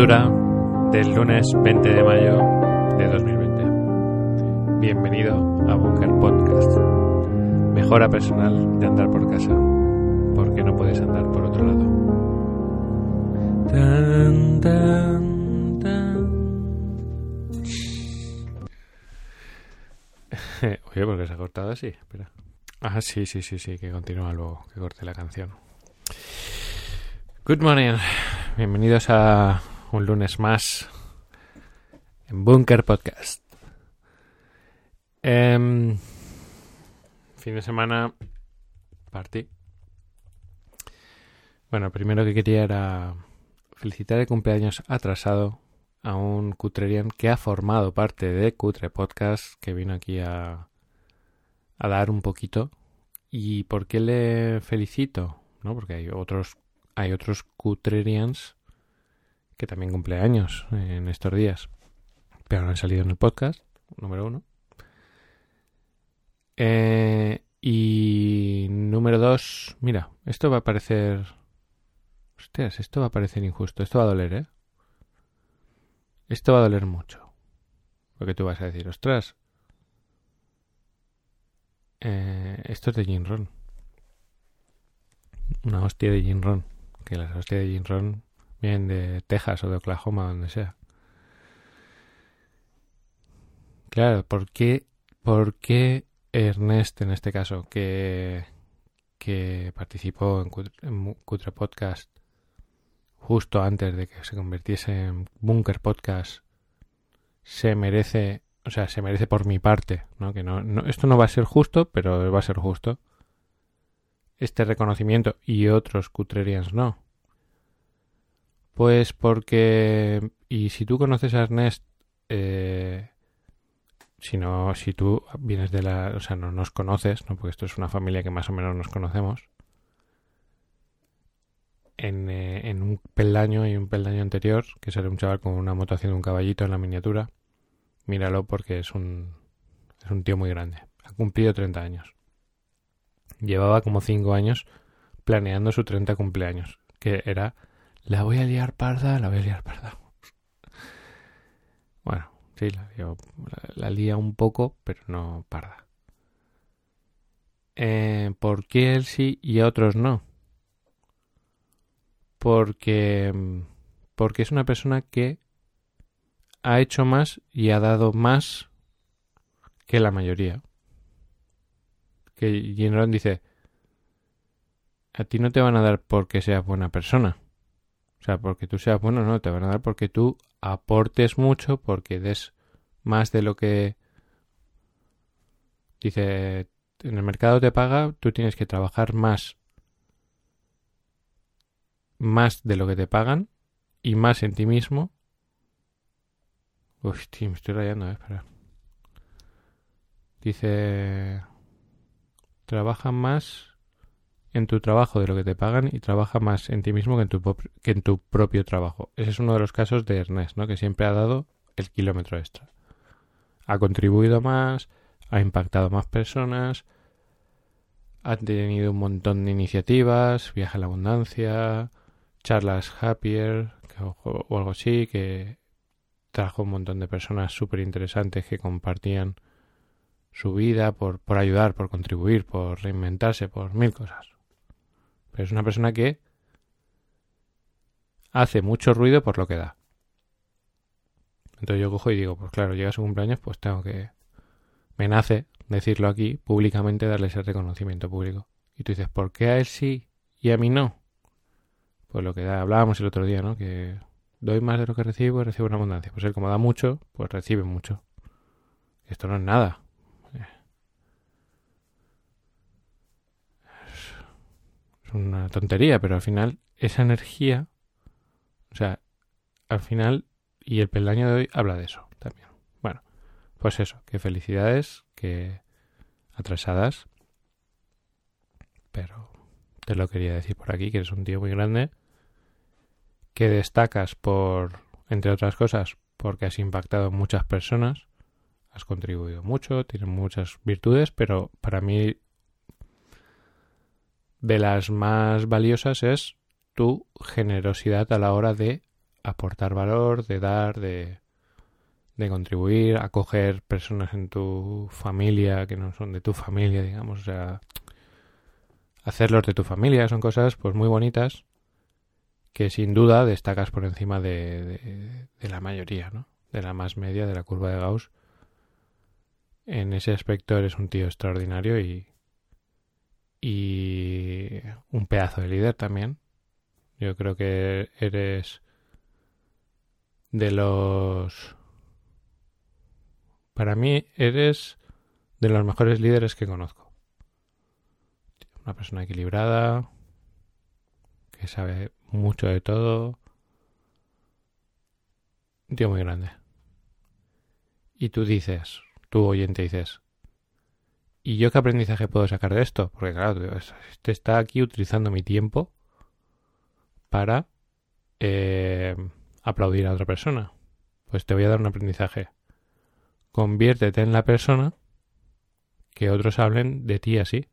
Del lunes 20 de mayo de 2020. Bienvenido a Bunker Podcast. Mejora personal de andar por casa, porque no puedes andar por otro lado. Tan, tan, tan. Oye, ¿por qué se ha cortado así? Espera. Ah, sí, sí, sí, sí, que continúa luego, que corte la canción. Good morning. Bienvenidos a un lunes más en Bunker Podcast. Em, fin de semana partí. Bueno, primero que quería era felicitar el cumpleaños atrasado a un cutrerian que ha formado parte de Cutre Podcast, que vino aquí a, a dar un poquito. ¿Y por qué le felicito? ¿No? Porque hay otros hay otros cutrerians que también cumple años en estos días, pero no han salido en el podcast, número uno. Eh, y número dos, mira, esto va a parecer... Hostias, esto va a parecer injusto, esto va a doler, ¿eh? Esto va a doler mucho. Porque tú vas a decir, ostras, eh, esto es de Gin Ron. Una hostia de Gin Ron que las hostias de Gin Ron vienen de Texas o de Oklahoma, donde sea. Claro, ¿por qué, por qué Ernest, en este caso, que, que participó en Cutre, Podcast justo antes de que se convirtiese en Bunker Podcast, se merece, o sea, se merece por mi parte, ¿no? Que no, no, esto no va a ser justo, pero va a ser justo este reconocimiento y otros Cutrerians no? Pues porque, y si tú conoces a Ernest, eh, si no, si tú vienes de la, o sea, no nos conoces, ¿no? Porque esto es una familia que más o menos nos conocemos. En, eh, en un peldaño y un peldaño anterior, que sale un chaval con una moto haciendo un caballito en la miniatura. Míralo porque es un, es un tío muy grande. Ha cumplido 30 años llevaba como cinco años planeando su 30 cumpleaños, que era, la voy a liar parda, la voy a liar parda. Bueno, sí, la, lía un poco, pero no parda. Eh, ¿Por qué él sí y otros no? Porque, porque es una persona que ha hecho más y ha dado más que la mayoría que Ron dice, a ti no te van a dar porque seas buena persona. O sea, porque tú seas bueno, no, te van a dar porque tú aportes mucho, porque des más de lo que... Dice, en el mercado te paga, tú tienes que trabajar más. Más de lo que te pagan y más en ti mismo. Hostia, me estoy rayando, eh, espera. Dice trabaja más en tu trabajo de lo que te pagan y trabaja más en ti mismo que en tu, que en tu propio trabajo. Ese es uno de los casos de Ernest, ¿no? que siempre ha dado el kilómetro extra. Ha contribuido más, ha impactado más personas, ha tenido un montón de iniciativas, Viaja a la Abundancia, Charlas Happier o, algo así, que trajo un montón de personas súper interesantes que compartían su vida, por, por ayudar, por contribuir, por reinventarse, por mil cosas. Es una persona que hace mucho ruido por lo que da. Entonces yo cojo y digo, pues claro, llega su cumpleaños, pues tengo que... Me nace decirlo aquí, públicamente, darle ese reconocimiento público. Y tú dices, ¿por qué a él sí y a mí no? Pues lo que da, hablábamos el otro día, ¿no? Que doy más de lo que recibo y recibo una abundancia. Pues él como da mucho, pues recibe mucho. Esto no es nada. Una tontería, pero al final esa energía, o sea, al final, y el peldaño de hoy habla de eso también. Bueno, pues eso, que felicidades, que atrasadas, pero te lo quería decir por aquí, que eres un tío muy grande, que destacas por, entre otras cosas, porque has impactado a muchas personas, has contribuido mucho, tienes muchas virtudes, pero para mí de las más valiosas es tu generosidad a la hora de aportar valor, de dar, de, de contribuir, acoger personas en tu familia que no son de tu familia, digamos, o sea, hacerlos de tu familia, son cosas pues muy bonitas que sin duda destacas por encima de, de, la mayoría, ¿no? De la más media, de la curva de Gauss. En ese aspecto eres un tío extraordinario y, y un pedazo de líder también. Yo creo que eres de los... Para mí eres de los mejores líderes que conozco. Una persona equilibrada, que sabe mucho de todo. Un tío muy grande. Y tú dices, tú oyente dices, ¿y yo qué aprendizaje puedo sacar de esto? Porque claro, te está aquí utilizando mi tiempo para eh, aplaudir a otra persona. Pues te voy a dar un aprendizaje. Conviértete en la persona que otros hablen de ti así.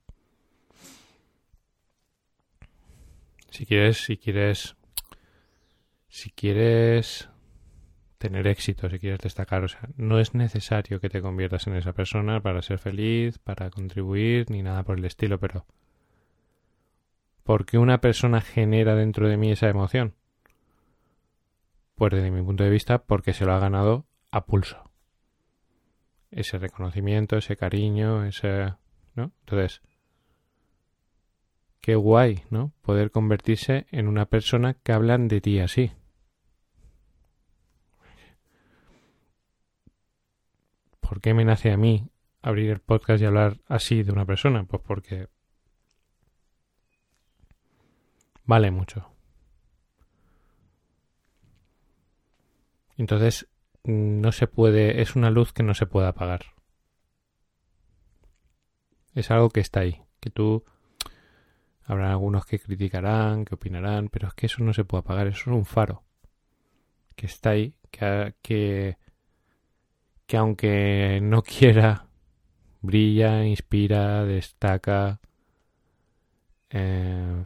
Si quieres, si quieres, si quieres tener éxito, si quieres destacar, o sea, no es necesario que te conviertas en esa persona para ser feliz, para contribuir, ni nada por el estilo, pero ¿por qué una persona genera dentro de mí esa emoción? Pues desde mi punto de vista, porque se lo ha ganado a pulso. Ese reconocimiento, ese cariño, ese... ¿no? Entonces, qué guay, ¿no? Poder convertirse en una persona que hablan de ti así. ¿Por qué me nace a mí abrir el podcast y hablar así de una persona? Pues porque vale mucho. Entonces, no se puede, es una luz que no se puede apagar. Es algo que está ahí, que tú Habrá algunos que criticarán, que opinarán, pero es que eso no se puede apagar, eso es un faro que está ahí, que, que, que aunque no quiera, brilla, inspira, destaca. Eh,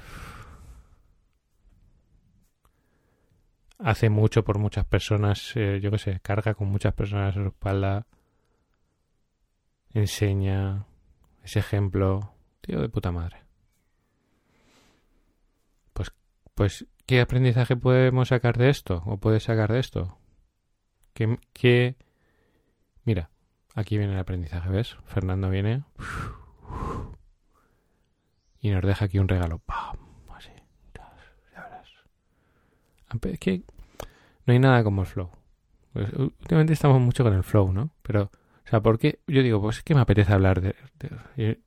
hace mucho por muchas personas, eh, yo qué sé, carga con muchas personas a su espalda, enseña, ese ejemplo, tío de puta madre. Pues, ¿qué aprendizaje podemos sacar de esto? ¿O puedes sacar de esto? ¿Qué, Mira, aquí viene el aprendizaje, ¿ves? Fernando viene y nos deja aquí un regalo. ¡Pam! Así. Verás. Es no hay nada como el flow. Pues, últimamente estamos mucho con el flow, ¿no? Pero, o sea, ¿por qué? Yo digo, pues es que me apetece hablar de...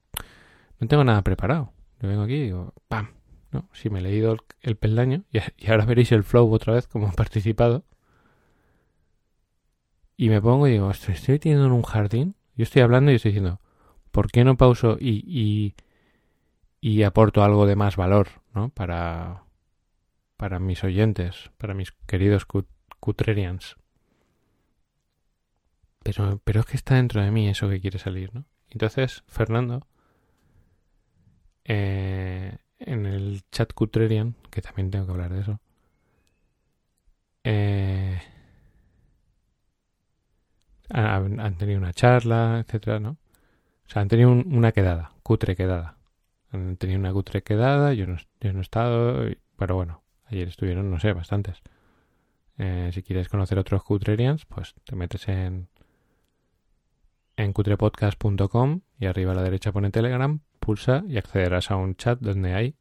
no tengo nada preparado. Yo vengo aquí y digo, ¡pam! ¿no? Si me he leído el, peldaño, y, ahora veréis el flow otra vez como he participado, y me pongo y digo, estoy, estoy teniendo en un jardín, yo estoy hablando y estoy diciendo, ¿por qué no pauso y, y, y aporto algo de más valor, ¿no? Para, para mis oyentes, para mis queridos cutrerians. Pero, pero es que está dentro de mí eso que quiere salir, ¿no? Entonces, Fernando, eh, en el chat Cutrerian, que también tengo que hablar de eso, eh, han, tenido una charla, etcétera, ¿no? O sea, han tenido una quedada, cutre quedada. Han tenido una cutre quedada, yo no, yo no he estado, pero bueno, ayer estuvieron, no sé, bastantes. Eh, si quieres conocer otros Cutrerians, pues te metes en en cutrepodcast.com y arriba a la derecha pone Telegram, pulsa y accederás a un chat donde hay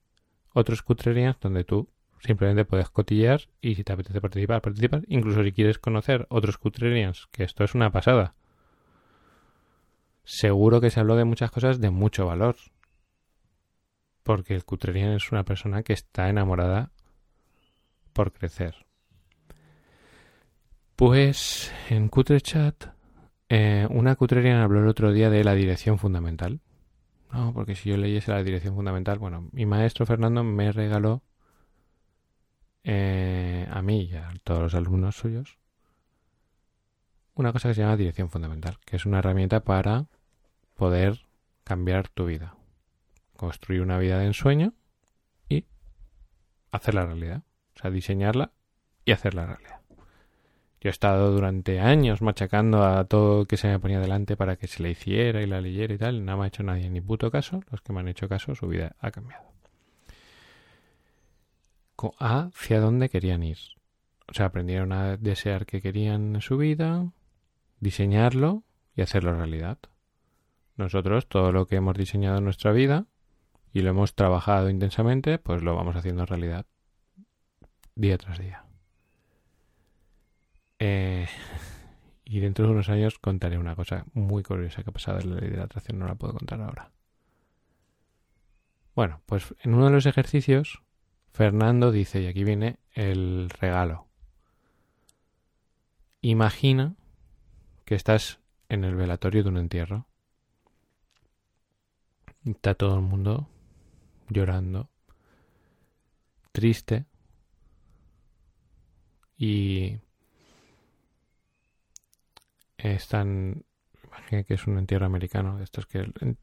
otros cutrerías donde tú simplemente puedes cotillear y si te apetece participar, participar. Incluso si quieres conocer otros cutrerías, que esto es una pasada. Seguro que se habló de muchas cosas de mucho valor. Porque el cutrerian es una persona que está enamorada por crecer. Pues en Cutrechat, eh, una cutrerian habló el otro día de la dirección fundamental. No, porque si yo leyese la dirección fundamental, bueno, mi maestro Fernando me regaló eh, a mí y a todos los alumnos suyos una cosa que se llama dirección fundamental, que es una herramienta para poder cambiar tu vida, construir una vida de ensueño y hacerla realidad, o sea, diseñarla y hacer la realidad. Yo he estado durante años machacando a todo que se me ponía delante para que se le hiciera y la leyera y tal. Nada me ha hecho nadie ni puto caso. Los que me han hecho caso, su vida ha cambiado. Hacia dónde querían ir. O sea, aprendieron a desear que querían su vida, diseñarlo y hacerlo realidad. Nosotros, todo lo que hemos diseñado en nuestra vida y lo hemos trabajado intensamente, pues lo vamos haciendo realidad día tras día. Eh, y dentro de unos años contaré una cosa muy curiosa que ha pasado en la ley de la atracción, no la puedo contar ahora. Bueno, pues en uno de los ejercicios, Fernando dice, y aquí viene el regalo. Imagina que estás en el velatorio de un entierro. Está todo el mundo llorando, triste, y están, imagínate que es un entierro americano, esto es que el,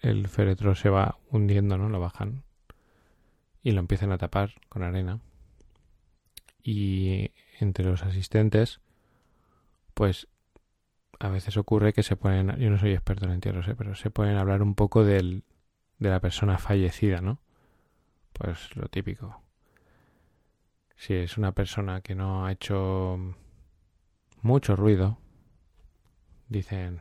el, féretro se va hundiendo, ¿no? Lo bajan y lo empiezan a tapar con arena. Y entre los asistentes, pues a veces ocurre que se ponen, yo no soy experto en entierros, ¿eh? pero se pueden hablar un poco del, de la persona fallecida, ¿no? Pues lo típico. Si es una persona que no ha hecho mucho ruido, dicen,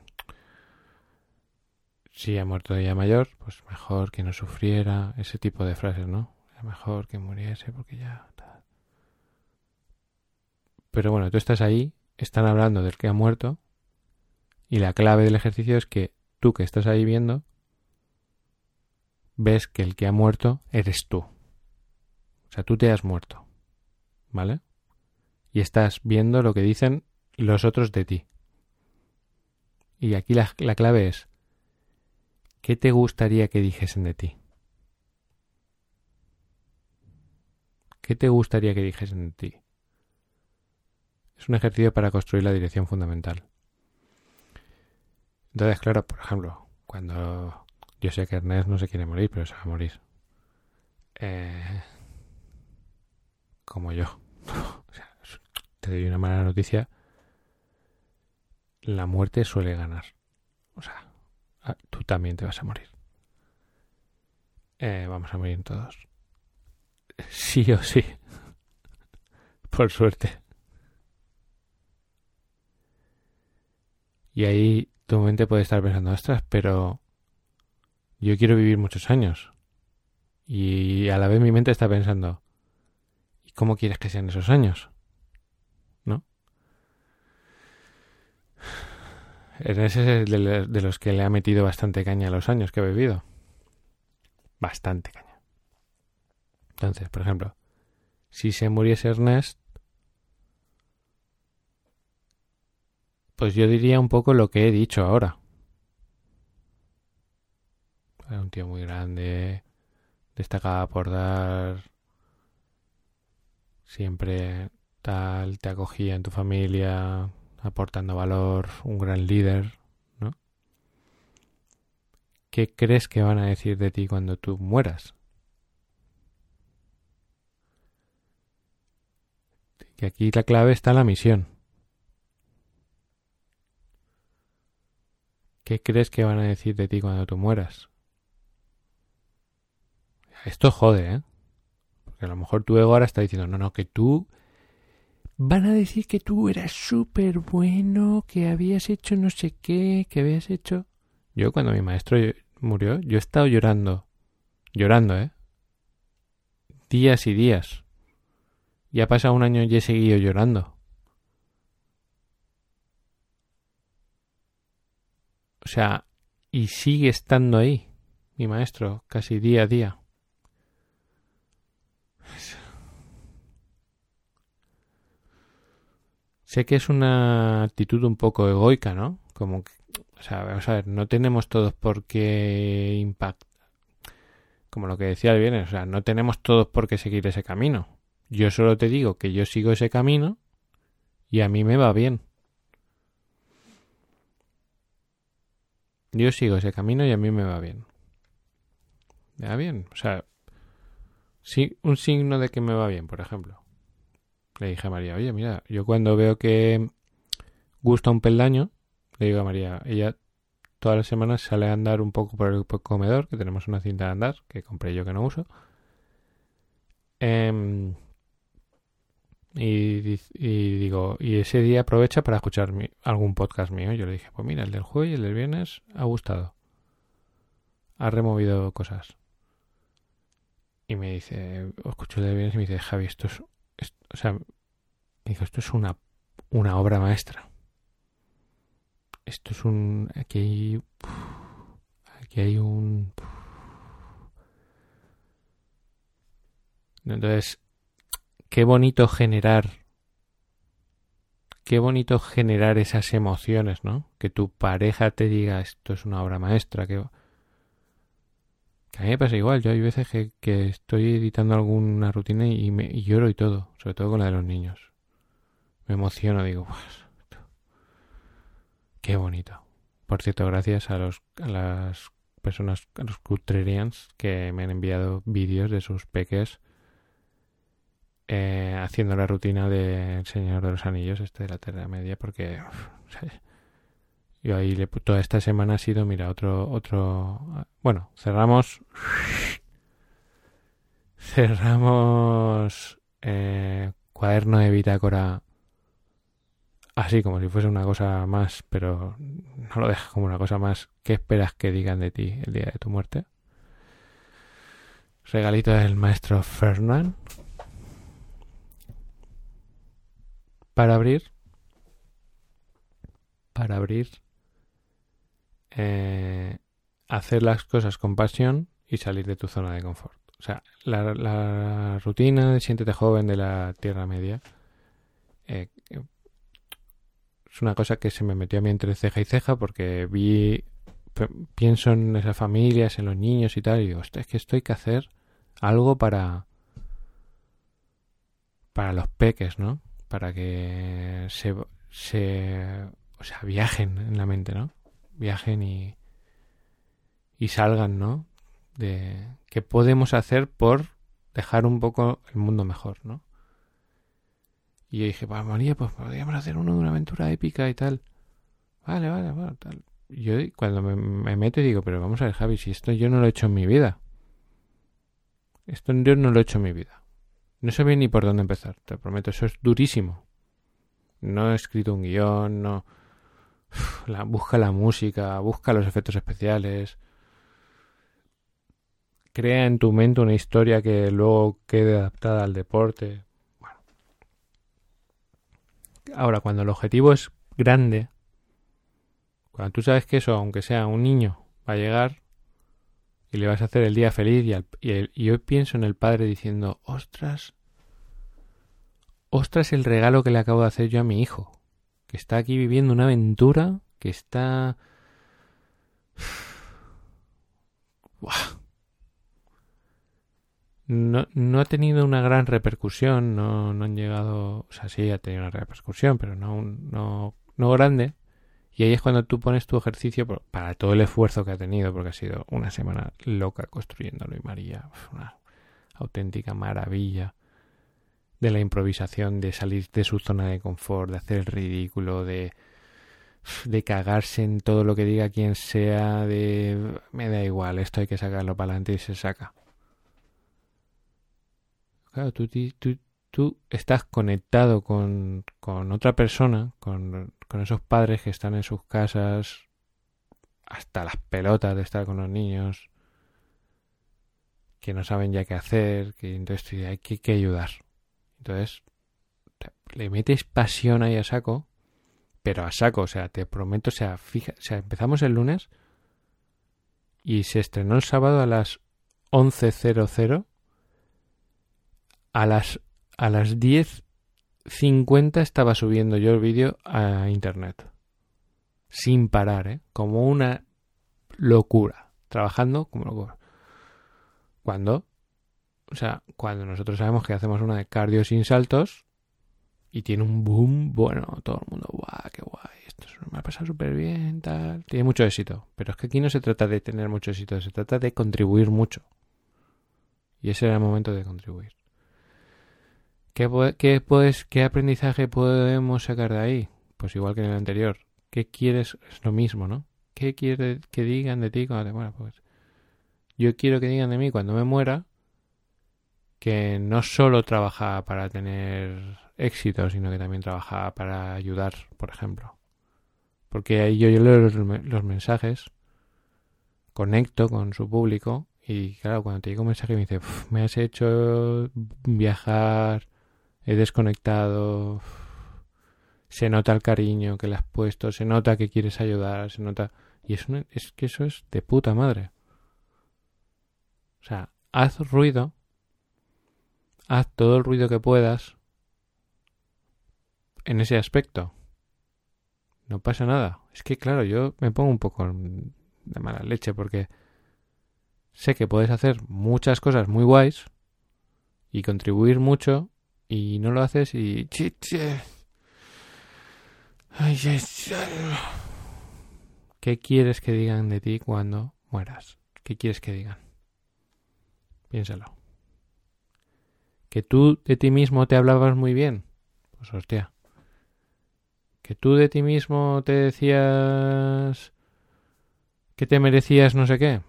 si ha muerto ya mayor, pues mejor que no sufriera, ese tipo de frases, ¿no? Mejor que muriese porque ya... Pero bueno, tú estás ahí, están hablando del que ha muerto, y la clave del ejercicio es que tú que estás ahí viendo, ves que el que ha muerto eres tú. O sea, tú te has muerto. ¿Vale? Y estás viendo lo que dicen los otros de ti. Y aquí la, clave es, ¿qué te gustaría que dijesen de ti? ¿Qué te gustaría que dijesen de ti? Es un ejercicio para construir la dirección fundamental. Entonces, claro, por ejemplo, cuando yo sé que Ernest no se quiere morir, pero se va a morir. Eh, como yo. te doy una mala noticia la muerte suele ganar. O sea, tú también te vas a morir. Eh, vamos a morir todos. Sí o sí. Por suerte. Y ahí tu mente puede estar pensando, ostras, pero yo quiero vivir muchos años. Y a la vez mi mente está pensando, ¿y cómo quieres que sean esos años? Ese es de los que le ha metido bastante caña a los años que he vivido. Bastante caña. Entonces, por ejemplo, si se muriese Ernest, pues yo diría un poco lo que he dicho ahora. Era un tío muy grande, destacaba por dar siempre tal, te acogía en tu familia, aportando valor, un gran líder, ¿no? ¿Qué crees que van a decir de ti cuando tú mueras? Que aquí la clave está en la misión. ¿Qué crees que van a decir de ti cuando tú mueras? Esto jode, ¿eh? Porque a lo mejor tu ego ahora está diciendo, no, no, que tú van a decir que tú eras súper bueno, que habías hecho no sé qué, que habías hecho... Yo cuando mi maestro murió, yo he estado llorando, llorando, ¿eh? Días y días. Y ha pasado un año y he seguido llorando. O sea, y sigue estando ahí, mi maestro, casi día a día. Sé que es una actitud un poco egoica, ¿no? Como que, o sea, vamos a ver, no tenemos todos por qué impactar. Como lo que decía el viernes, o sea, no tenemos todos por qué seguir ese camino. Yo solo te digo que yo sigo ese camino y a mí me va bien. Yo sigo ese camino y a mí me va bien. Me va bien. O sea, sí, un signo de que me va bien, por ejemplo. le dije a María, oye, mira, yo cuando veo que gusta un peldaño, le digo a María, ella todas las semanas sale a andar un poco por el comedor, que tenemos una cinta de andar que compré yo que no uso. Em, y, digo, y ese día aprovecha para escuchar algún podcast mío. Yo le dije, pues mira, el del jueves y el del viernes ha gustado. Ha removido cosas. Y me dice, escucho el del viernes y me dice, Javi, esto es, o sea, me dijo, esto es una, una obra maestra. Esto es un, aquí hay, aquí hay un, entonces, qué bonito generar qué bonito generar esas emociones, ¿no? Que tu pareja te diga esto es una obra maestra, que, a mí me pasa igual, yo hay veces que, estoy editando alguna rutina y, me, lloro y todo, sobre todo con la de los niños. Me emociono, digo, qué bonito. Por cierto, gracias a, los, a las personas, a los Cutrerians que me han enviado vídeos de sus peques eh, haciendo la rutina del Señor de los Anillos, este de la Tierra Media, porque yo ahí le, toda esta semana ha sido, mira, otro, otro, bueno, cerramos, cerramos eh, cuaderno de bitácora así como si fuese una cosa más, pero no lo dejas como una cosa más. ¿Qué esperas que digan de ti el día de tu muerte? Regalito del maestro Fernand. Para abrir, para abrir, eh, hacer las cosas con pasión y salir de tu zona de confort. O sea, la, rutina de siéntete joven de la Tierra Media eh, es una cosa que se me metió a mí entre ceja y ceja porque vi, pienso en esas familias, en los niños y tal, y digo, es que esto hay que hacer algo para para los peques, ¿no? Para que se, se o sea, viajen en la mente, ¿no? Viajen y, y salgan, ¿no? De qué podemos hacer por dejar un poco el mundo mejor, ¿no? Y yo dije, pues María, pues podríamos hacer uno de una aventura épica y tal. Vale, vale, bueno, tal. Yo cuando me, me, meto y digo, pero vamos a ver, Javi, si esto yo no lo he hecho en mi vida. Esto yo no lo he hecho en mi vida. No sabía ni por dónde empezar, te prometo, eso es durísimo. No he escrito un guion, no... La, busca la música, busca los efectos especiales. Crea en tu mente una historia que luego quede adaptada al deporte. Bueno. Ahora, cuando el objetivo es grande, cuando tú sabes que eso, aunque sea un niño, va a llegar y le vas a hacer el día feliz y, y yo pienso en el padre diciendo, ostras, ostras el regalo que le acabo de hacer yo a mi hijo, que está aquí viviendo una aventura, que está... No, no, ha tenido una gran repercusión, no, no, han llegado, o sea, sí ha tenido una repercusión, pero no, no, no grande. Y ahí es cuando tú pones tu ejercicio para todo el esfuerzo que ha tenido, porque ha sido una semana loca construyéndolo y María, una auténtica maravilla de la improvisación, de salir de su zona de confort, de hacer el ridículo, de, de cagarse en todo lo que diga quien sea, de me da igual, esto hay que sacarlo para adelante y se saca. Claro, tú, tú, tú estás conectado con, con otra persona, con, con esos padres que están en sus casas hasta las pelotas de estar con los niños, que no saben ya qué hacer, que entonces hay que, que ayudar. Entonces, le metes pasión ahí a saco, pero a saco, o sea, te prometo, o sea, fija, o sea, empezamos el lunes y se estrenó el sábado a las 11.00. A las, a las 10.50 estaba subiendo yo el vídeo a internet. Sin parar, ¿eh? Como una locura. Trabajando como locura. Cuando o sea, cuando nosotros sabemos que hacemos una de cardio sin saltos y tiene un boom, bueno, todo el mundo, guau, qué guay, esto me ha pasado súper bien, tal. Tiene mucho éxito. Pero es que aquí no se trata de tener mucho éxito, se trata de contribuir mucho. Y ese era el momento de contribuir. ¿Qué, qué, puedes, ¿Qué aprendizaje podemos sacar de ahí? Pues igual que en el anterior. ¿Qué quieres? Es lo mismo, ¿no? ¿Qué quieres que digan de ti cuando te mueras? Pues yo quiero que digan de mí cuando me muera que no solo trabaja para tener éxito, sino que también trabaja para ayudar, por ejemplo. Porque ahí yo, leo los, mensajes, conecto con su público y claro, cuando te llega un mensaje me dice, me has hecho viajar, he desconectado, se nota el cariño que le has puesto, se nota que quieres ayudar, se nota... Y es que eso es de puta madre. O sea, haz ruido, haz todo el ruido que puedas en ese aspecto. No pasa nada. Es que, claro, yo me pongo un poco de mala leche porque sé que puedes hacer muchas cosas muy guays y contribuir mucho y no lo haces y... ¿Qué quieres que digan de ti cuando mueras? ¿Qué quieres que digan? Piénsalo. ¿Que tú de ti mismo te hablabas muy bien? Pues hostia. ¿Que tú de ti mismo te decías que te merecías no sé qué?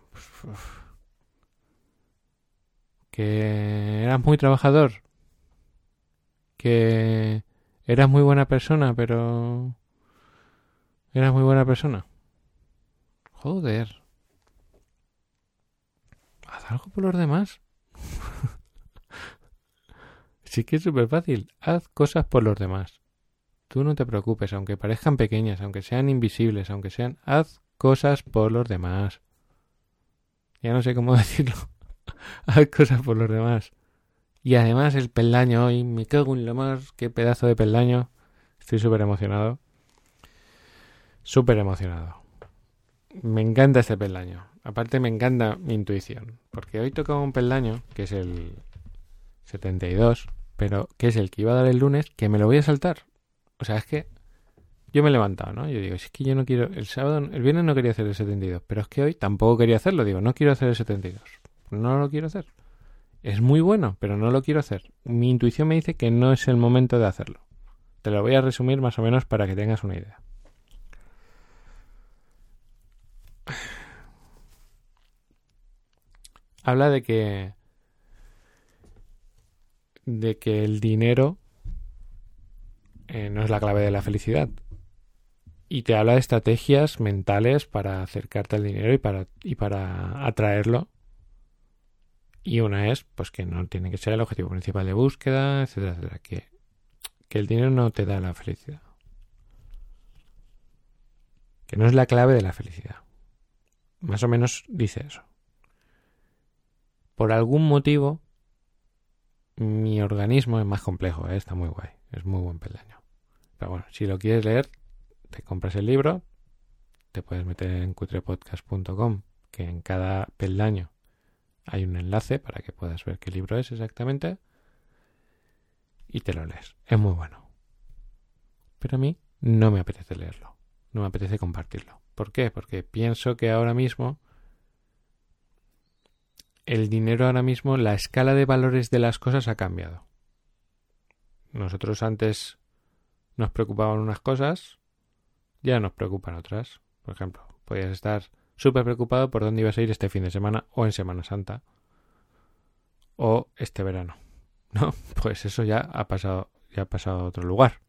¿Que eras muy trabajador? ¿Que eras muy buena persona, pero... Eras muy buena persona? Joder haz algo por los demás. sí que es súper fácil. Haz cosas por los demás. Tú no te preocupes, aunque parezcan pequeñas, aunque sean invisibles, aunque sean... Haz cosas por los demás. Ya no sé cómo decirlo. haz cosas por los demás. Y además el peldaño hoy, me cago en lo más, qué pedazo de peldaño. Estoy súper emocionado. Súper emocionado. Me encanta este peldaño. Aparte me encanta mi intuición, porque hoy tocaba un peldaño, que es el 72, pero que es el que iba a dar el lunes, que me lo voy a saltar. O sea, es que yo me he levantado, ¿no? Yo digo, es que yo no quiero, el sábado, el viernes no quería hacer el 72, pero es que hoy tampoco quería hacerlo, digo, no quiero hacer el 72. No lo quiero hacer. Es muy bueno, pero no lo quiero hacer. Mi intuición me dice que no es el momento de hacerlo. Te lo voy a resumir más o menos para que tengas una idea. habla de que de que el dinero eh, no es la clave de la felicidad. Y te habla de estrategias mentales para acercarte al dinero y para y para atraerlo. Y una es pues que no tiene que ser el objetivo principal de búsqueda etcétera etcétera que que el dinero no te da la felicidad. Que no es la clave de la felicidad. Más o menos dice eso. Por algún motivo, mi organismo es más complejo, ¿eh? está muy guay, es muy buen peldaño. Pero bueno, si lo quieres leer, te compras el libro, te puedes meter en cutrepodcast.com, que en cada peldaño hay un enlace para que puedas ver qué libro es exactamente, y te lo lees. Es muy bueno. Pero a mí no me apetece leerlo, no me apetece compartirlo. ¿Por qué? Porque pienso que ahora mismo el dinero ahora mismo, la escala de valores de las cosas ha cambiado. Nosotros antes nos preocupaban unas cosas, ya nos preocupan otras. Por ejemplo, podías estar súper preocupado por dónde ibas a ir este fin de semana o en Semana Santa o este verano. No, pues eso ya ha pasado, ya ha pasado a otro lugar.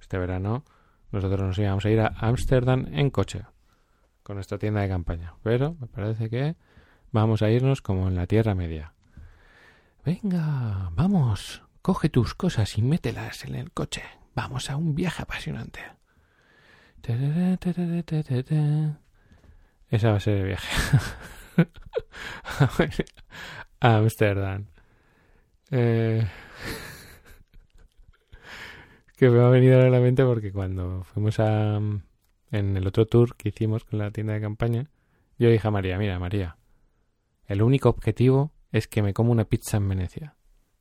Este verano nosotros nos íbamos a ir a Ámsterdam en coche con nuestra tienda de campaña, pero me parece que Vamos a irnos como en la Tierra Media. Venga, vamos, coge tus cosas y mételas en el coche. Vamos a un viaje apasionante. Esa va a ser el viaje. a Amsterdam. Eh, que me ha venido a la mente porque cuando fuimos a en el otro tour que hicimos con la tienda de campaña, yo dije a María, mira María, el único objetivo es que me como una pizza en Venecia.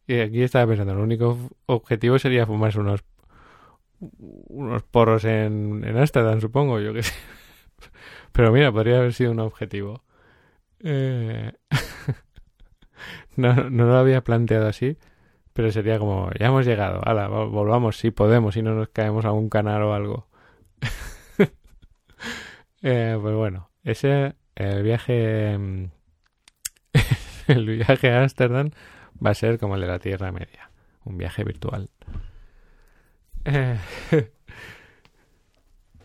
Y aquí estaba pensando, el único objetivo sería fumarse unos unos porros en, en Amsterdam, supongo, yo que sé. Pero mira, podría haber sido un objetivo. Eh, no, no lo había planteado así, Pero sería como, ya hemos llegado, ala, volvamos si podemos, si no nos caemos a un canal o algo. eh, pues bueno, ese, el viaje, mm, el viaje a Ámsterdam va a ser como el de la Tierra Media, un viaje virtual. Eh,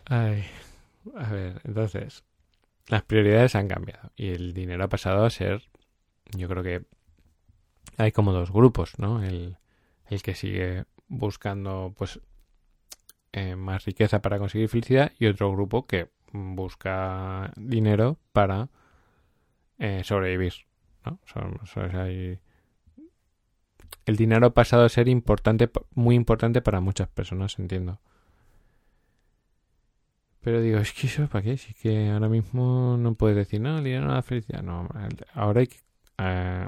ay, a ver, entonces, las prioridades han cambiado y el dinero ha pasado a ser, yo creo que hay como dos grupos, ¿no? El, el que sigue buscando pues eh, más riqueza para conseguir felicidad y otro grupo que busca dinero para eh, sobrevivir, ¿no? El dinero ha pasado a ser importante, muy importante para muchas personas, entiendo. Pero digo, es que eso, ¿para qué? Si que ahora mismo no puedes decir, no, el dinero no da felicidad. No, ahora hay eh,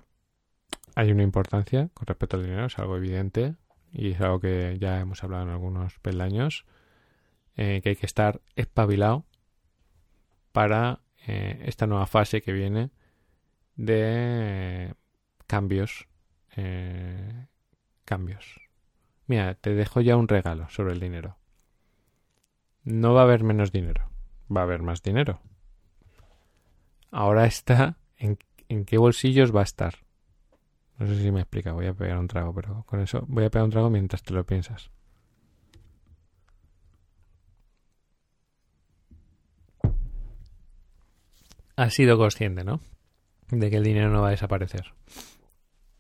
hay una importancia con respecto al dinero, es algo evidente y es algo que ya hemos hablado en algunos peldaños, eh, que hay que estar espabilado para eh, esta nueva fase que viene de cambios. Eh, cambios. Mira, te dejo ya un regalo sobre el dinero. No va a haber menos dinero, va a haber más dinero. Ahora está en qué bolsillos va a estar. No sé si me explica, voy a pegar un trago, pero con eso voy a pegar un trago mientras te lo piensas. Has sido consciente, ¿no? De que el dinero no va a desaparecer,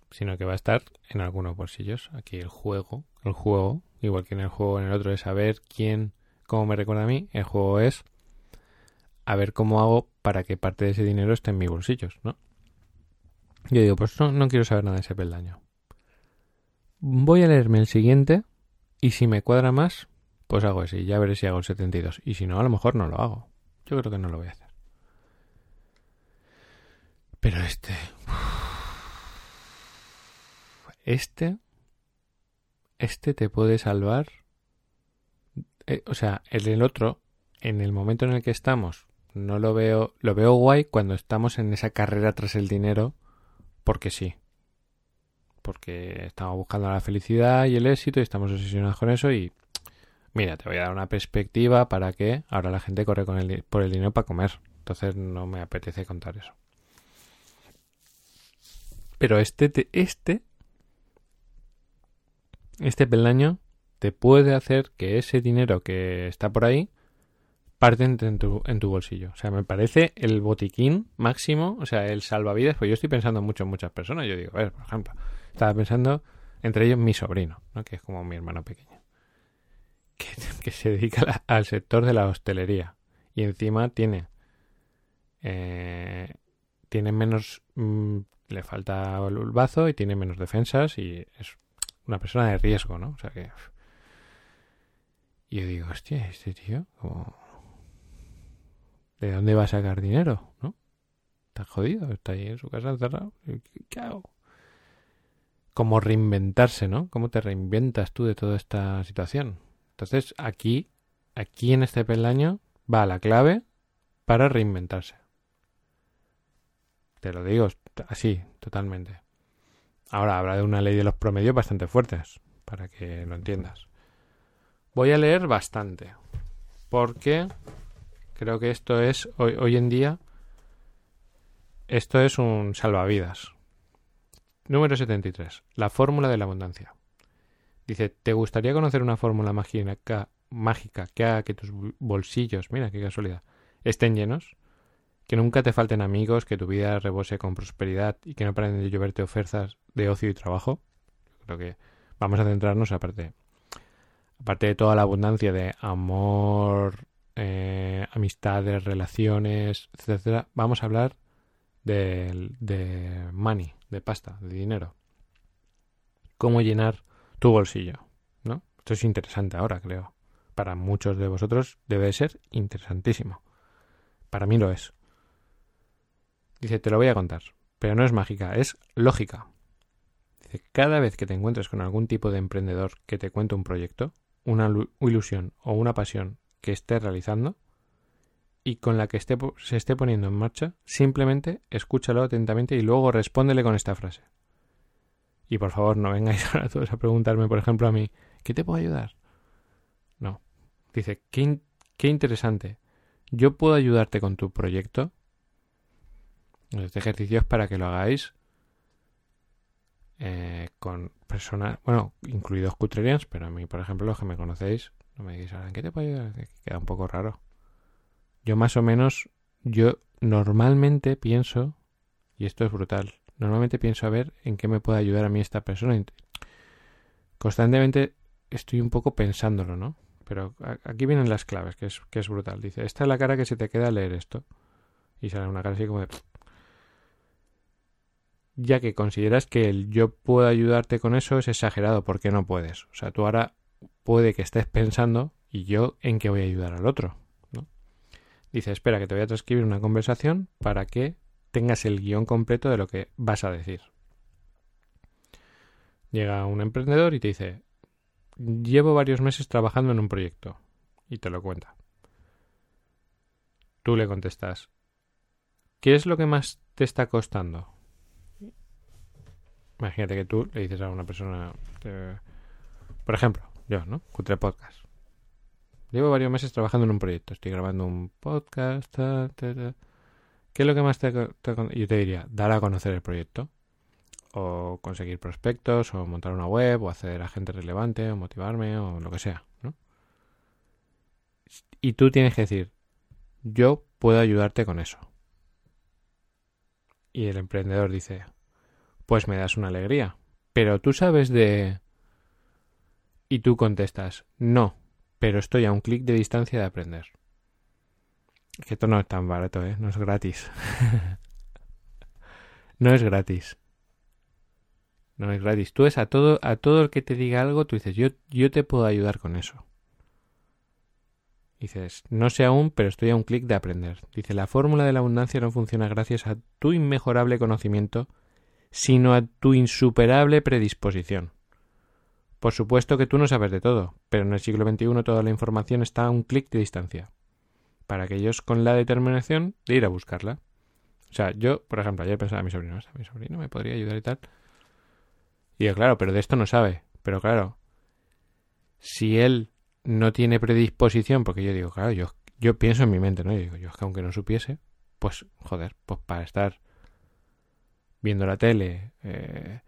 sino que va a estar en algunos bolsillos. Aquí el juego, el juego, igual que en el juego en el otro, es saber quién, cómo me recuerda a mí. El juego es a ver cómo hago para que parte de ese dinero esté en mis bolsillos, ¿no? Yo digo, pues no, quiero saber nada de ese peldaño. Voy a leerme el siguiente y si me cuadra más, pues hago ese ya veré si hago el 72. Y si no, a lo mejor no lo hago. Yo creo que no lo voy a hacer. Pero este... Este... Este te puede salvar. Eh, o sea, el del otro, en el momento en el que estamos, no lo veo... Lo veo guay cuando estamos en esa carrera tras el dinero porque sí. Porque estamos buscando la felicidad y el éxito y estamos obsesionados con eso y mira, te voy a dar una perspectiva para que ahora la gente corre con el, por el dinero para comer. Entonces no me apetece contar eso. Pero este, este, este peldaño te puede hacer que ese dinero que está por ahí parte en tu, en tu bolsillo. O sea, me parece el botiquín máximo, o sea, el salvavidas, pues yo estoy pensando mucho en muchas personas. Yo digo, a ver, por ejemplo, estaba pensando entre ellos mi sobrino, ¿no? que es como mi hermano pequeño, que, se dedica al sector de la hostelería y encima tiene, eh, tiene menos, mm, le falta el bazo y tiene menos defensas y es una persona de riesgo, ¿no? O sea que... Y yo digo, hostia, este tío, como ¿De dónde va a sacar dinero? ¿No? Está jodido, está ahí en su casa encerrado. ¿Qué hago? Como reinventarse, ¿no? ¿Cómo te reinventas tú de toda esta situación? Entonces, aquí, aquí en este peldaño va la clave para reinventarse. Te lo digo así, totalmente. Ahora habla de una ley de los promedios bastante fuertes, para que lo entiendas. Voy a leer bastante, porque Creo que esto es, hoy, hoy en día, esto es un salvavidas. Número 73. La fórmula de la abundancia. Dice, ¿te gustaría conocer una fórmula mágica, mágica que haga que tus bolsillos, mira qué casualidad, estén llenos? Que nunca te falten amigos, que tu vida rebose con prosperidad y que no paren de lloverte ofertas de ocio y trabajo. Creo que vamos a centrarnos aparte, aparte de toda la abundancia de amor, eh, amistades, relaciones, etcétera, vamos a hablar de, de money, de pasta, de dinero. Cómo llenar tu bolsillo, ¿no? Esto es interesante ahora, creo. Para muchos de vosotros debe ser interesantísimo. Para mí lo es. Dice, te lo voy a contar, pero no es mágica, es lógica. Dice, cada vez que te encuentres con algún tipo de emprendedor que te cuente un proyecto, una ilusión o una pasión que esté realizando y con la que esté, se esté poniendo en marcha, simplemente escúchalo atentamente y luego respóndele con esta frase. Y por favor, no vengáis ahora todos a preguntarme, por ejemplo, a mí, ¿qué te puedo ayudar? No. Dice, qué, qué interesante. Yo puedo ayudarte con tu proyecto. Este ejercicio es para que lo hagáis eh, con personas, bueno, incluidos cutrerians, pero a mí, por ejemplo, los que me conocéis, no me digáis, ¿en qué te puedo ayudar? queda un poco raro. Yo más o menos, yo normalmente pienso, y esto es brutal, normalmente pienso a ver en qué me puede ayudar a mí esta persona. Constantemente estoy un poco pensándolo, ¿no? Pero aquí vienen las claves, que es, que es brutal. Dice, esta es la cara que se te queda al leer esto. Y sale una cara así como de... Ya que consideras que el yo puedo ayudarte con eso es exagerado porque no puedes. O sea, tú ahora puede que estés pensando y yo en qué voy a ayudar al otro. ¿no? Dice, espera que te voy a transcribir una conversación para que tengas el guion completo de lo que vas a decir. Llega un emprendedor y te dice, llevo varios meses trabajando en un proyecto. Y te lo cuenta. Tú le contestas, ¿qué es lo que más te está costando? Imagínate que tú le dices a una persona, por ejemplo, yo, ¿no? Cutre Podcast. Llevo varios meses trabajando en un proyecto. Estoy grabando un podcast. ¿Qué es lo que más te, Yo te diría, dar a conocer el proyecto. O conseguir prospectos, o montar una web, o hacer a gente relevante, o motivarme, o lo que sea, ¿no? Y tú tienes que decir, yo puedo ayudarte con eso. Y el emprendedor dice, pues me das una alegría. Pero tú sabes de y tú contestas, no, pero estoy a un clic de distancia de aprender. Que esto no es tan barato, ¿eh? No es gratis. no es gratis. No es gratis. Tú es a todo, a todo el que te diga algo, tú dices, yo, yo te puedo ayudar con eso. Dices, no sé aún, pero estoy a un clic de aprender. Dice, la fórmula de la abundancia no funciona gracias a tu inmejorable conocimiento, sino a tu insuperable predisposición. Por supuesto que tú no sabes de todo, pero en el siglo XXI toda la información está a un clic de distancia. Para aquellos con la determinación de ir a buscarla. O sea, yo, por ejemplo, ayer pensaba a mi sobrino, mi sobrino me podría ayudar y tal. Y yo, claro, pero de esto no sabe. Pero claro, si él no tiene predisposición, porque yo digo, claro, yo, yo pienso en mi mente, ¿no? Yo digo, yo es que aunque no supiese, pues, joder, pues para estar viendo la tele, eh,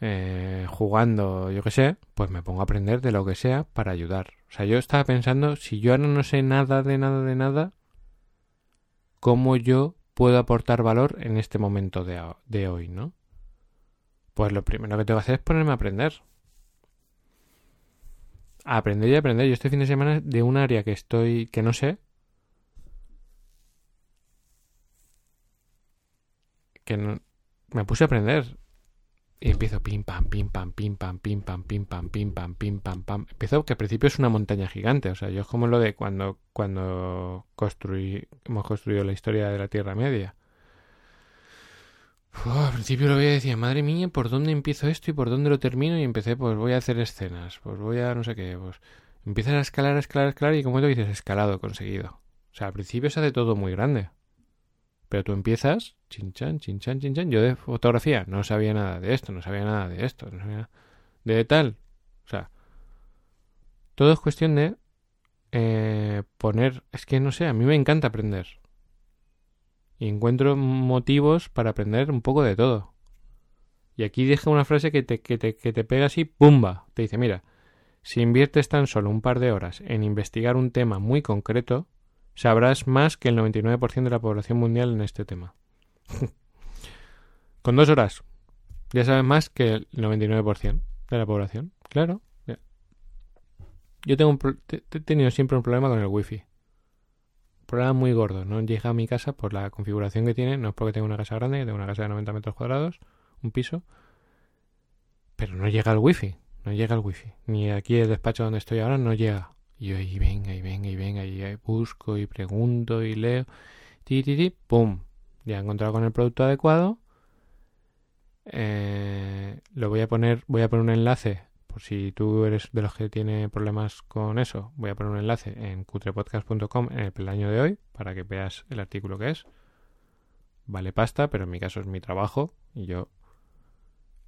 eh, jugando, yo que sé, pues me pongo a aprender de lo que sea para ayudar. O sea, yo estaba pensando, si yo ahora no sé nada de nada de nada, ¿cómo yo puedo aportar valor en este momento de, de hoy, no? Pues lo primero que tengo que hacer es ponerme a aprender. A aprender y aprender. Yo este fin de semana de un área que estoy, que no sé, que no, me puse a aprender y empiezo pim pam, pim pam, pim pam, pim pam, pim pam, pim pam, pim pam, pam. Empiezo que al principio es una montaña gigante. O sea, yo es como lo de cuando, cuando construí, hemos construido la historia de la Tierra Media. al principio lo veía y decía, madre mía, ¿por dónde empiezo esto y por dónde lo termino? Y empecé, pues voy a hacer escenas, pues voy a no sé qué, pues empiezas a escalar, a escalar, a escalar y como tú dices, escalado, conseguido. O sea, al principio se hace todo muy grande. Pero tú empiezas, chinchan, chinchan, chinchan. Yo de fotografía no sabía nada de esto, no sabía nada de esto, no sabía de tal. O sea, todo es cuestión de eh, poner. Es que no sé, a mí me encanta aprender. Y encuentro motivos para aprender un poco de todo. Y aquí deja una frase que te, que te, que te pega así, ¡pumba! Te dice, mira, si inviertes tan solo un par de horas en investigar un tema muy concreto, sabrás más que el 99% de la población mundial en este tema. Con dos horas ya sabes más que el 99% de la población. Claro. Yo tengo he tenido siempre un problema con el wifi. Un problema muy gordo. No llega a mi casa por la configuración que tiene. No es porque tengo una casa grande, tengo una casa de 90 metros cuadrados, un piso. Pero no llega el wifi. No llega el wifi. Ni aquí el despacho donde estoy ahora no llega. Y yo ahí venga y venga y venga y busco y pregunto y leo. Ti, ti, ti, ¡Pum! Ya he encontrado con el producto adecuado. Eh, lo voy a poner, voy a poner un enlace por si tú eres de los que tiene problemas con eso. Voy a poner un enlace en cutrepodcast.com en el peldaño de hoy para que veas el artículo que es. Vale pasta, pero en mi caso es mi trabajo y yo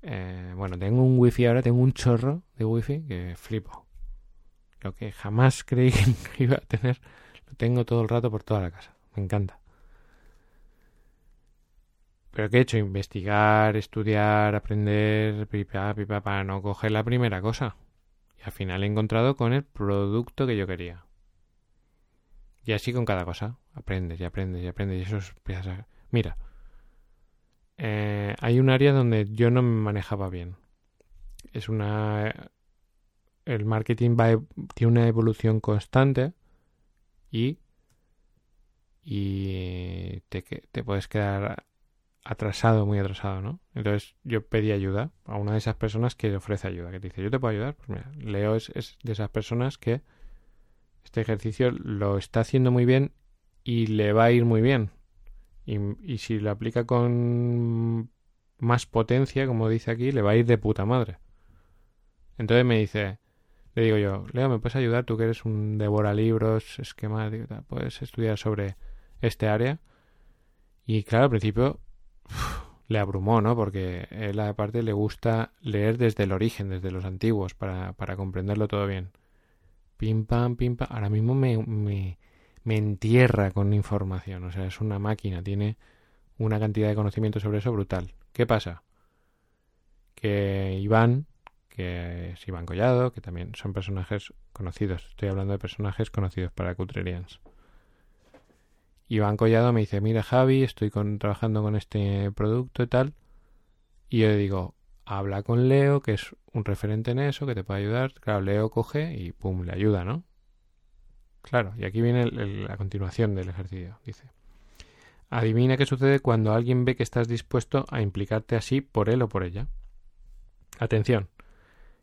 Eh, bueno, tengo un wifi ahora, tengo un chorro de wifi que flipo. Lo que jamás creí que iba a tener, lo tengo todo el rato por toda la casa. Me encanta. Pero ¿qué he hecho? Investigar, estudiar, aprender, pipa, pipa, para no coger la primera cosa. Y al final he encontrado con el producto que yo quería. Y así con cada cosa. Aprendes y aprendes y aprendes. Y eso es... Mira, eh, hay un área donde yo no me manejaba bien. Es una... El marketing va, tiene una evolución constante y, y te, te puedes quedar atrasado, muy atrasado, ¿no? Entonces yo pedí ayuda a una de esas personas que ofrece ayuda, que dice, yo te puedo ayudar. Pues mira, Leo es, es de esas personas que este ejercicio lo está haciendo muy bien y le va a ir muy bien. Y, y, si lo aplica con más potencia, como dice aquí, le va a ir de puta madre. Entonces me dice, le digo yo, Leo, ¿me puedes ayudar? Tú que eres un devora libros, esquemático, puedes estudiar sobre este área. Y claro, al principio le abrumó, ¿no? Porque él aparte le gusta leer desde el origen, desde los antiguos, para, para comprenderlo todo bien. Pim pam, pim pam. Ahora mismo me, me, me entierra con información. O sea, es una máquina, tiene una cantidad de conocimiento sobre eso brutal. ¿Qué pasa? Que Iván, que es Iván Collado, que también son personajes conocidos. Estoy hablando de personajes conocidos para Cutrerians. Iván Collado me dice, mira Javi, estoy trabajando con este producto y tal. Y yo le digo, habla con Leo, que es un referente en eso, que te puede ayudar. Claro, Leo coge y pum, le ayuda, ¿no? Claro, y aquí viene la continuación del ejercicio. Dice, adivina qué sucede cuando alguien ve que estás dispuesto a implicarte así por él o por ella. Atención,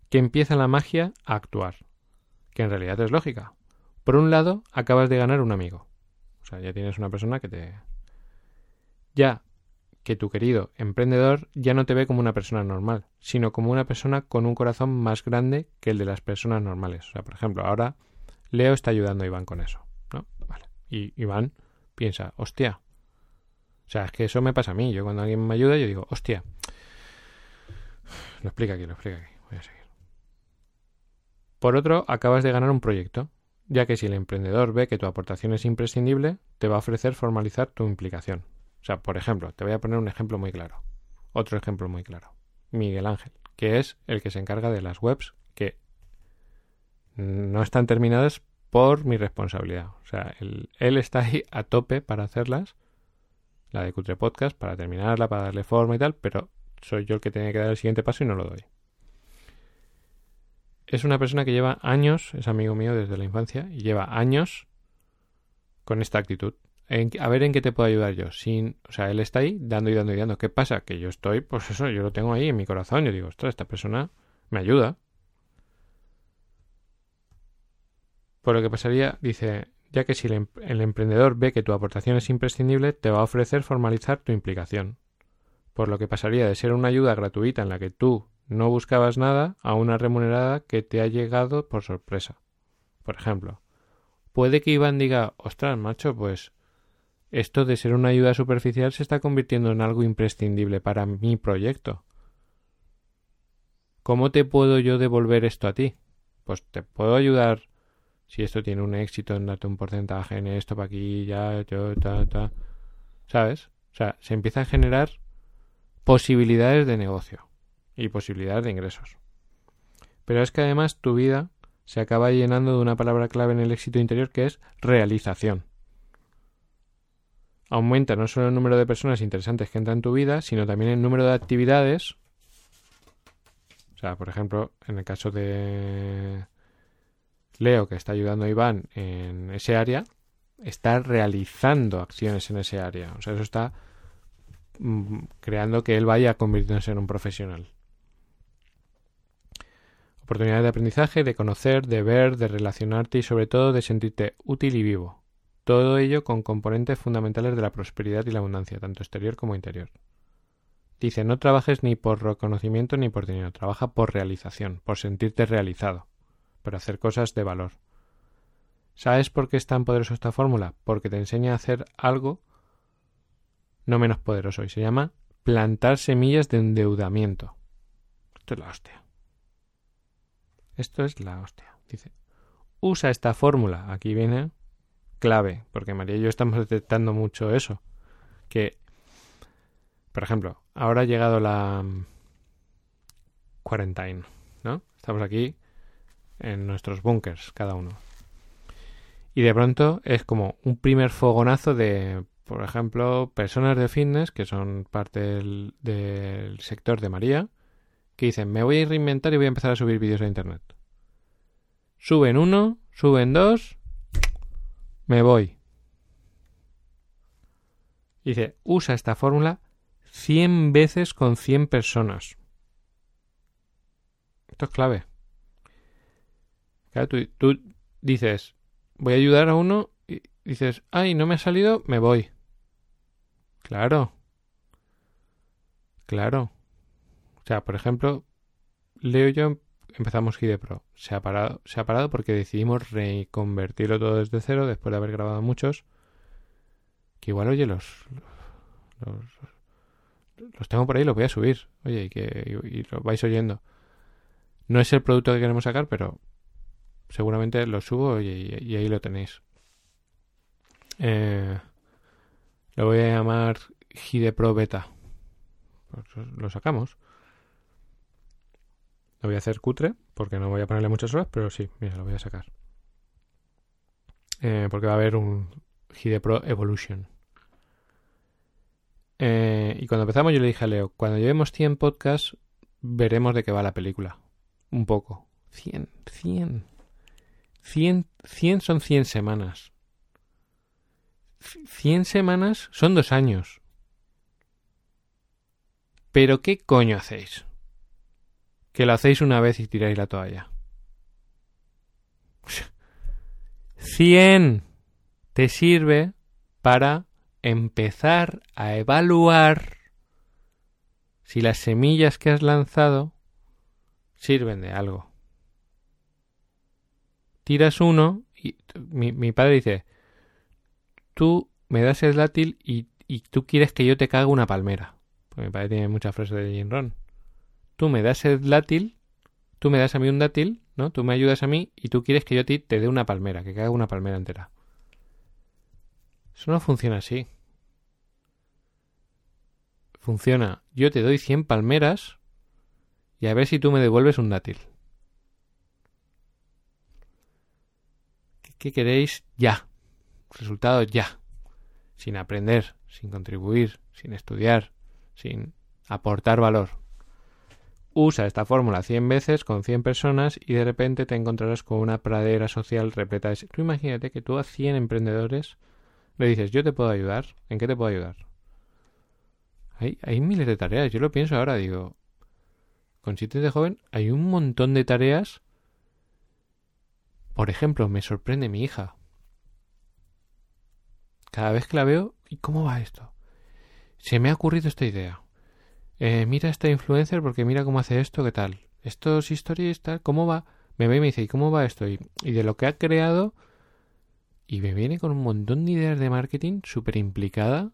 que empieza la magia a actuar, que en realidad es lógica. Por un lado, acabas de ganar un amigo. O sea, ya tienes una persona que te... Ya que tu querido emprendedor ya no te ve como una persona normal, sino como una persona con un corazón más grande que el de las personas normales. O sea, por ejemplo, ahora Leo está ayudando a Iván con eso, ¿no? Vale. Y Iván piensa, hostia. O sea, es que eso me pasa a mí. Yo cuando alguien me ayuda, yo digo, hostia. Lo explica aquí, lo explica aquí. Voy a seguir. Por otro, acabas de ganar un proyecto ya que si el emprendedor ve que tu aportación es imprescindible, te va a ofrecer formalizar tu implicación. O sea, por ejemplo, te voy a poner un ejemplo muy claro. Otro ejemplo muy claro. Miguel Ángel, que es el que se encarga de las webs que no están terminadas por mi responsabilidad. O sea, él, está ahí a tope para hacerlas, la de Cutre Podcast, para terminarla, para darle forma y tal, pero soy yo el que tiene que dar el siguiente paso y no lo doy es una persona que lleva años, es amigo mío desde la infancia, y lleva años con esta actitud. a ver en qué te puedo ayudar yo. Sin, o sea, él está ahí dando y dando y dando. ¿Qué pasa? Que yo estoy, pues eso, yo lo tengo ahí en mi corazón. Yo digo, ostras, esta persona me ayuda. Por lo que pasaría, dice, ya que si el, em-, el emprendedor ve que tu aportación es imprescindible, te va a ofrecer formalizar tu implicación. Por lo que pasaría de ser una ayuda gratuita en la que tú no buscabas nada a una remunerada que te ha llegado por sorpresa. Por ejemplo, puede que Iván diga, ostras, macho, pues esto de ser una ayuda superficial se está convirtiendo en algo imprescindible para mi proyecto. ¿Cómo te puedo yo devolver esto a ti? Pues te puedo ayudar si esto tiene un éxito en darte un porcentaje en esto para aquí, ya, yo, ta, ta. ¿Sabes? O sea, se empieza a generar posibilidades de negocio y posibilidades de ingresos. Pero es que además tu vida se acaba llenando de una palabra clave en el éxito interior que es realización. Aumenta no solo el número de personas interesantes que entran en tu vida, sino también el número de actividades. O sea, por ejemplo, en el caso de Leo, que está ayudando a Iván en ese área, está realizando acciones en ese área. O sea, eso está mm, creando que él vaya convirtiéndose en un profesional. Oportunidades de aprendizaje, de conocer, de ver, de relacionarte y sobre todo de sentirte útil y vivo. Todo ello con componentes fundamentales de la prosperidad y la abundancia, tanto exterior como interior. Dice, no trabajes ni por reconocimiento ni por dinero, trabaja por realización, por sentirte realizado, por hacer cosas de valor. ¿Sabes por qué es tan poderosa esta fórmula? Porque te enseña a hacer algo no menos poderoso y se llama plantar semillas de endeudamiento. Esto es la hostia. Esto es la hostia. Dice, usa esta fórmula. Aquí viene clave, porque María y yo estamos detectando mucho eso. Que, por ejemplo, ahora ha llegado la quarantine, ¿no? Estamos aquí en nuestros bunkers, cada uno. Y de pronto es como un primer fogonazo de, por ejemplo, personas de fitness que son parte del, del sector de María, que dicen, me voy a reinventar y voy a empezar a subir vídeos a Internet. Suben uno, suben dos, me voy. Dice, usa esta fórmula 100 veces con 100 personas. Esto es clave. Claro, tú, tú dices, voy a ayudar a uno y dices, ay, no me ha salido, me voy. Claro. Claro. O sea, por ejemplo, Leo y yo empezamos Pro. Se ha parado, se ha parado porque decidimos reconvertirlo todo desde cero después de haber grabado muchos. Que igual, oye, los, los, los tengo por ahí, los voy a subir. Oye, y que y, lo vais oyendo. No es el producto que queremos sacar, pero seguramente lo subo y, ahí lo tenéis. Eh, lo voy a llamar Pro Beta. Pues lo sacamos. Lo voy a hacer cutre, porque no voy a ponerle muchas horas, pero sí, mira, lo voy a sacar. Eh, porque va a haber un Hide Pro Evolution. Eh, y cuando empezamos yo le dije a Leo, cuando llevemos 100 podcasts, veremos de qué va la película. Un poco. 100, 100. 100, 100 son 100 semanas. 100 semanas son dos años. Pero ¿qué coño hacéis? Que lo hacéis una vez y tiráis la toalla. 100 te sirve para empezar a evaluar si las semillas que has lanzado sirven de algo. Tiras uno y mi, padre dice, tú me das el dátil y, tú quieres que yo te cague una palmera. Pues mi padre tiene mucha frase de Jim Ron. Tú me das el dátil, tú me das a mí un dátil, ¿no? Tú me ayudas a mí y tú quieres que yo a ti te dé una palmera, que cague una palmera entera. Eso no funciona así. Funciona, yo te doy 100 palmeras y a ver si tú me devuelves un dátil. ¿Qué queréis? Ya. Resultados ya. Sin aprender, sin contribuir, sin estudiar, sin aportar valor. Usa esta fórmula 100 veces con 100 personas y de repente te encontrarás con una pradera social repleta de... Tú imagínate que tú a 100 emprendedores le dices, yo te puedo ayudar. ¿En qué te puedo ayudar? Hay, hay miles de tareas. Yo lo pienso ahora, digo, con sitios de joven hay un montón de tareas. Por ejemplo, me sorprende mi hija. Cada vez que la veo, ¿y cómo va esto? Se me ha ocurrido esta idea. Eh, mira esta influencer porque mira cómo hace esto, qué tal. Estos historias, tal, ¿cómo va? Me ve y me dice, ¿y cómo va esto? Y, y de lo que ha creado, y me viene con un montón de ideas de marketing súper implicada,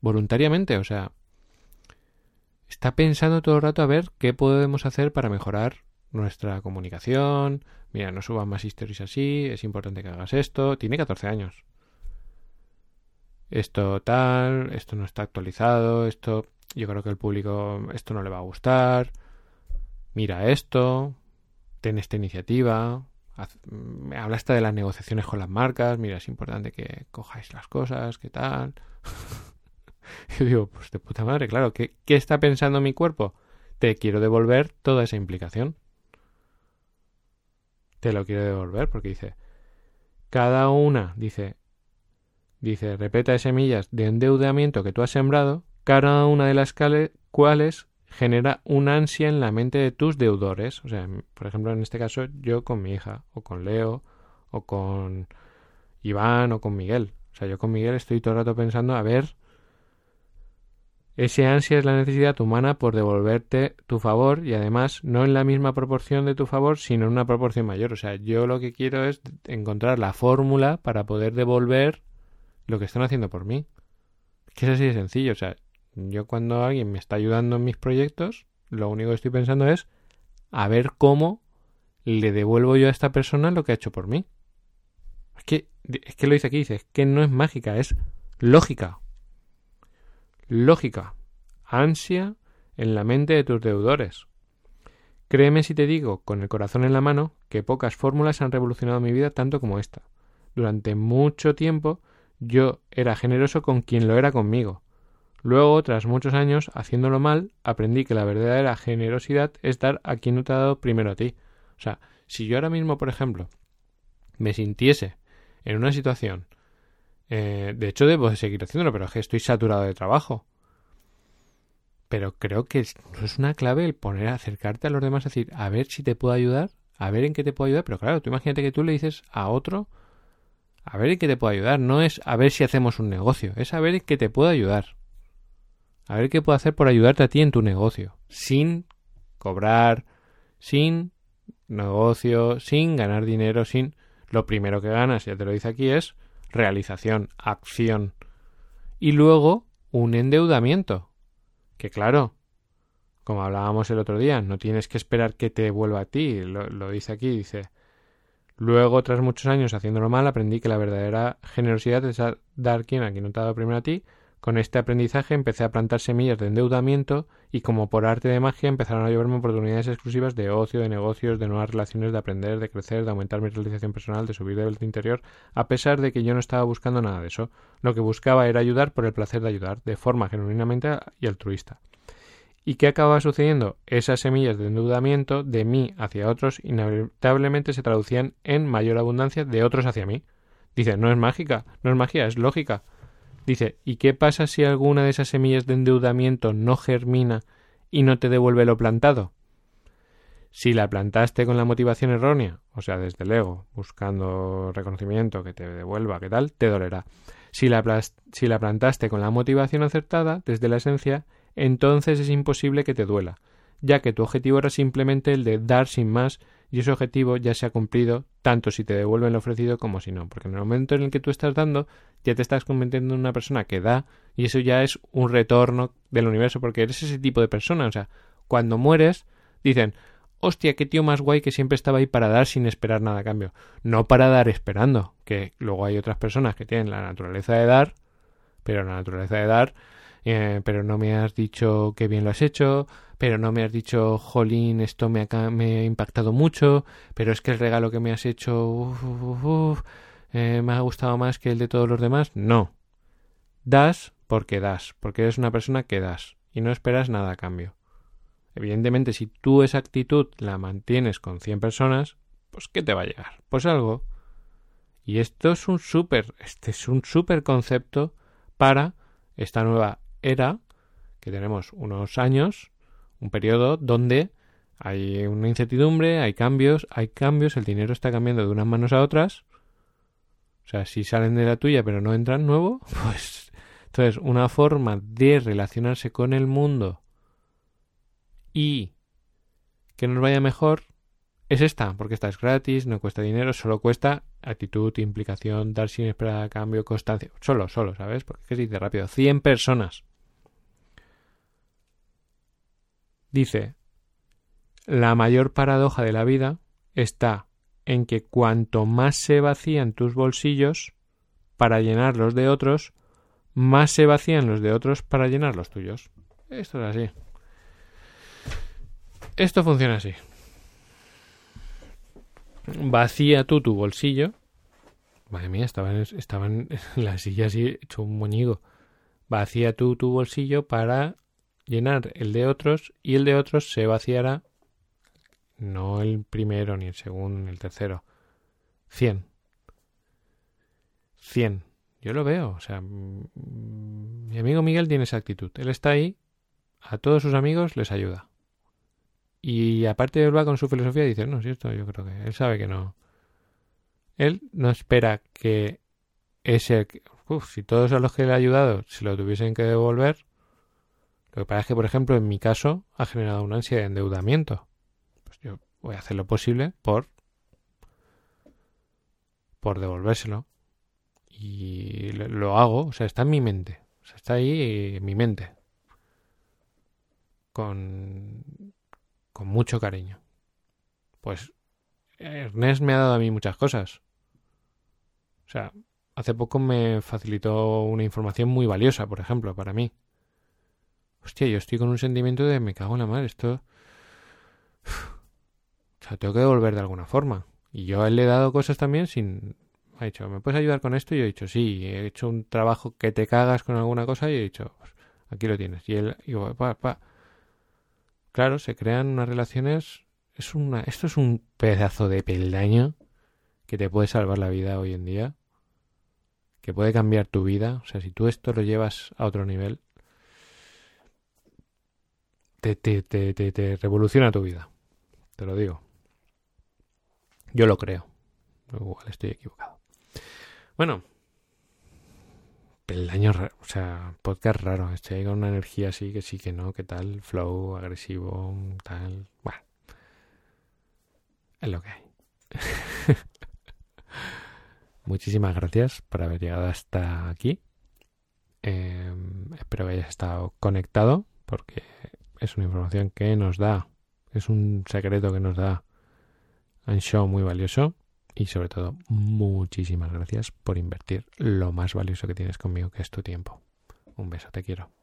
voluntariamente, o sea, está pensando todo el rato a ver qué podemos hacer para mejorar nuestra comunicación. Mira, no suban más historias así, es importante que hagas esto. Tiene 14 años. Esto tal, esto no está actualizado, esto yo creo que el público esto no le va a gustar. Mira esto, ten esta iniciativa. Me hablaste de las negociaciones con las marcas. Mira, es importante que cojáis las cosas, qué tal. Yo digo, pues de puta madre, claro, ¿qué, ¿qué está pensando mi cuerpo? Te quiero devolver toda esa implicación. Te lo quiero devolver porque dice, cada una, dice, dice, repeta semillas de endeudamiento que tú has sembrado, cada una de las cuales genera una ansia en la mente de tus deudores. O sea, por ejemplo, en este caso, yo con mi hija, o con Leo, o con Iván, o con Miguel. O sea, yo con Miguel estoy todo el rato pensando a ver ese ansia es la necesidad humana por devolverte tu favor y además no en la misma proporción de tu favor, sino en una proporción mayor. O sea, yo lo que quiero es encontrar la fórmula para poder devolver lo que están haciendo por mí. Que es así de sencillo. O sea, yo cuando alguien me está ayudando en mis proyectos, lo único que estoy pensando es a ver cómo le devuelvo yo a esta persona lo que ha hecho por mí. Es que, es que lo dice aquí, dice, es que no es mágica, es lógica. Lógica. Ansia en la mente de tus deudores. Créeme si te digo, con el corazón en la mano, que pocas fórmulas han revolucionado mi vida tanto como esta. Durante mucho tiempo yo era generoso con quien lo era conmigo. Luego, tras muchos años haciéndolo mal, aprendí que la verdadera generosidad es dar a quien no te ha dado primero a ti. O sea, si yo ahora mismo, por ejemplo, me sintiese en una situación, eh, de hecho debo seguir haciéndolo, pero es que estoy saturado de trabajo. Pero creo que es, es una clave el poner acercarte a los demás, decir, a ver si te puedo ayudar, a ver en qué te puedo ayudar. Pero claro, tú imagínate que tú le dices a otro, a ver en qué te puedo ayudar. No es a ver si hacemos un negocio, es a ver en qué te puedo ayudar. A ver qué puedo hacer por ayudarte a ti en tu negocio. Sin cobrar, sin negocio, sin ganar dinero, sin... Lo primero que ganas, ya te lo dice aquí, es realización, acción. Y luego un endeudamiento. Que claro, como hablábamos el otro día, no tienes que esperar que te vuelva a ti. Lo, lo dice aquí, dice. Luego, tras muchos años haciéndolo mal, aprendí que la verdadera generosidad es dar quien a quien no te ha dado primero a ti, con este aprendizaje empecé a plantar semillas de endeudamiento y como por arte de magia empezaron a lloverme oportunidades exclusivas de ocio, de negocios, de nuevas relaciones, de aprender, de crecer, de aumentar mi realización personal, de subir del interior, a pesar de que yo no estaba buscando nada de eso. Lo que buscaba era ayudar por el placer de ayudar, de forma genuinamente y altruista. ¿Y qué acababa sucediendo? Esas semillas de endeudamiento de mí hacia otros inevitablemente se traducían en mayor abundancia de otros hacia mí. Dice, no es mágica, no es magia, es lógica. Dice, ¿y qué pasa si alguna de esas semillas de endeudamiento no germina y no te devuelve lo plantado? Si la plantaste con la motivación errónea, o sea, desde el ego, buscando reconocimiento que te devuelva, ¿qué tal? Te dolerá. Si la, si la plantaste con la motivación acertada, desde la esencia, entonces es imposible que te duela, ya que tu objetivo era simplemente el de dar sin más y ese objetivo ya se ha cumplido tanto si te devuelven lo ofrecido como si no, porque en el momento en el que tú estás dando ya te estás convirtiendo en una persona que da y eso ya es un retorno del universo porque eres ese tipo de persona, o sea, cuando mueres dicen, hostia, qué tío más guay que siempre estaba ahí para dar sin esperar nada a cambio, no para dar esperando, que luego hay otras personas que tienen la naturaleza de dar, pero la naturaleza de dar eh, pero no me has dicho que bien lo has hecho, pero no me has dicho, jolín, esto me ha, impactado mucho, pero es que el regalo que me has hecho eh, me ha gustado más que el de todos los demás. No. Das porque das, porque eres una persona que das y no esperas nada a cambio. Evidentemente, si tú esa actitud la mantienes con 100 personas, pues ¿qué te va a llegar? Pues algo. Y esto es un súper, este es un súper concepto para esta nueva era que tenemos unos años, un periodo donde hay una incertidumbre, hay cambios, hay cambios, el dinero está cambiando de unas manos a otras. O sea, si salen de la tuya pero no entran nuevo, pues entonces una forma de relacionarse con el mundo y que nos vaya mejor es esta, porque esta es gratis, no cuesta dinero, solo cuesta actitud, implicación, dar sin esperar cambio, constancia. Solo, solo, ¿sabes? Porque se dice rápido. 100 personas. Dice, la mayor paradoja de la vida está en que cuanto más se vacían tus bolsillos para llenar los de otros, más se vacían los de otros para llenar los tuyos. Esto es así. Esto funciona así. Vacía tú tu bolsillo. Madre mía, estaba en, la silla así hecho un moñigo. Vacía tú tu bolsillo para llenar el de otros y el de otros se vaciará no el primero ni el segundo ni el tercero. Cien. Cien. Yo lo veo. O sea, mm, mi amigo Miguel tiene esa actitud. Él está ahí, a todos sus amigos les ayuda. Y aparte él va con su filosofía y dice, no, cierto, yo creo que él sabe que no. Él no espera que ese... Uf, si todos a los que le ha ayudado se lo tuviesen que devolver, lo que pasa es que, por ejemplo, en mi caso ha generado una ansia de endeudamiento. Pues yo voy a hacer lo posible por por devolvérselo. Y lo hago, o sea, está en mi mente. O sea, está ahí en mi mente. Con, con mucho cariño. Pues Ernest me ha dado a mí muchas cosas. O sea, hace poco me facilitó una información muy valiosa, por ejemplo, para mí. Hostia, yo estoy con un sentimiento de me cago en la madre, esto... O sea, tengo que devolver de alguna forma. Y yo a él le he dado cosas también sin... Ha dicho, ¿me puedes ayudar con esto? Y yo he dicho, sí, he hecho un trabajo que te cagas con alguna cosa y he dicho, pues, aquí lo tienes. Y él, digo, pa, pa. Claro, se crean unas relaciones... Es una, esto es un pedazo de peldaño que te puede salvar la vida hoy en día que puede cambiar tu vida. O sea, si tú esto lo llevas a otro nivel, te, te, te, te, revoluciona tu vida. Te lo digo. Yo lo creo. Igual estoy equivocado. Bueno. Peldaño, o sea, podcast raro. Estoy con una energía así, que sí, que no, que tal, flow, agresivo, tal. Bueno. Es lo que hay. Muchísimas gracias por haber llegado hasta aquí. Em, espero que hayas estado conectado porque es una información que nos da, es un secreto que nos da un show muy valioso y sobre todo muchísimas gracias por invertir lo más valioso que tienes conmigo que es tu tiempo. Un beso, te quiero.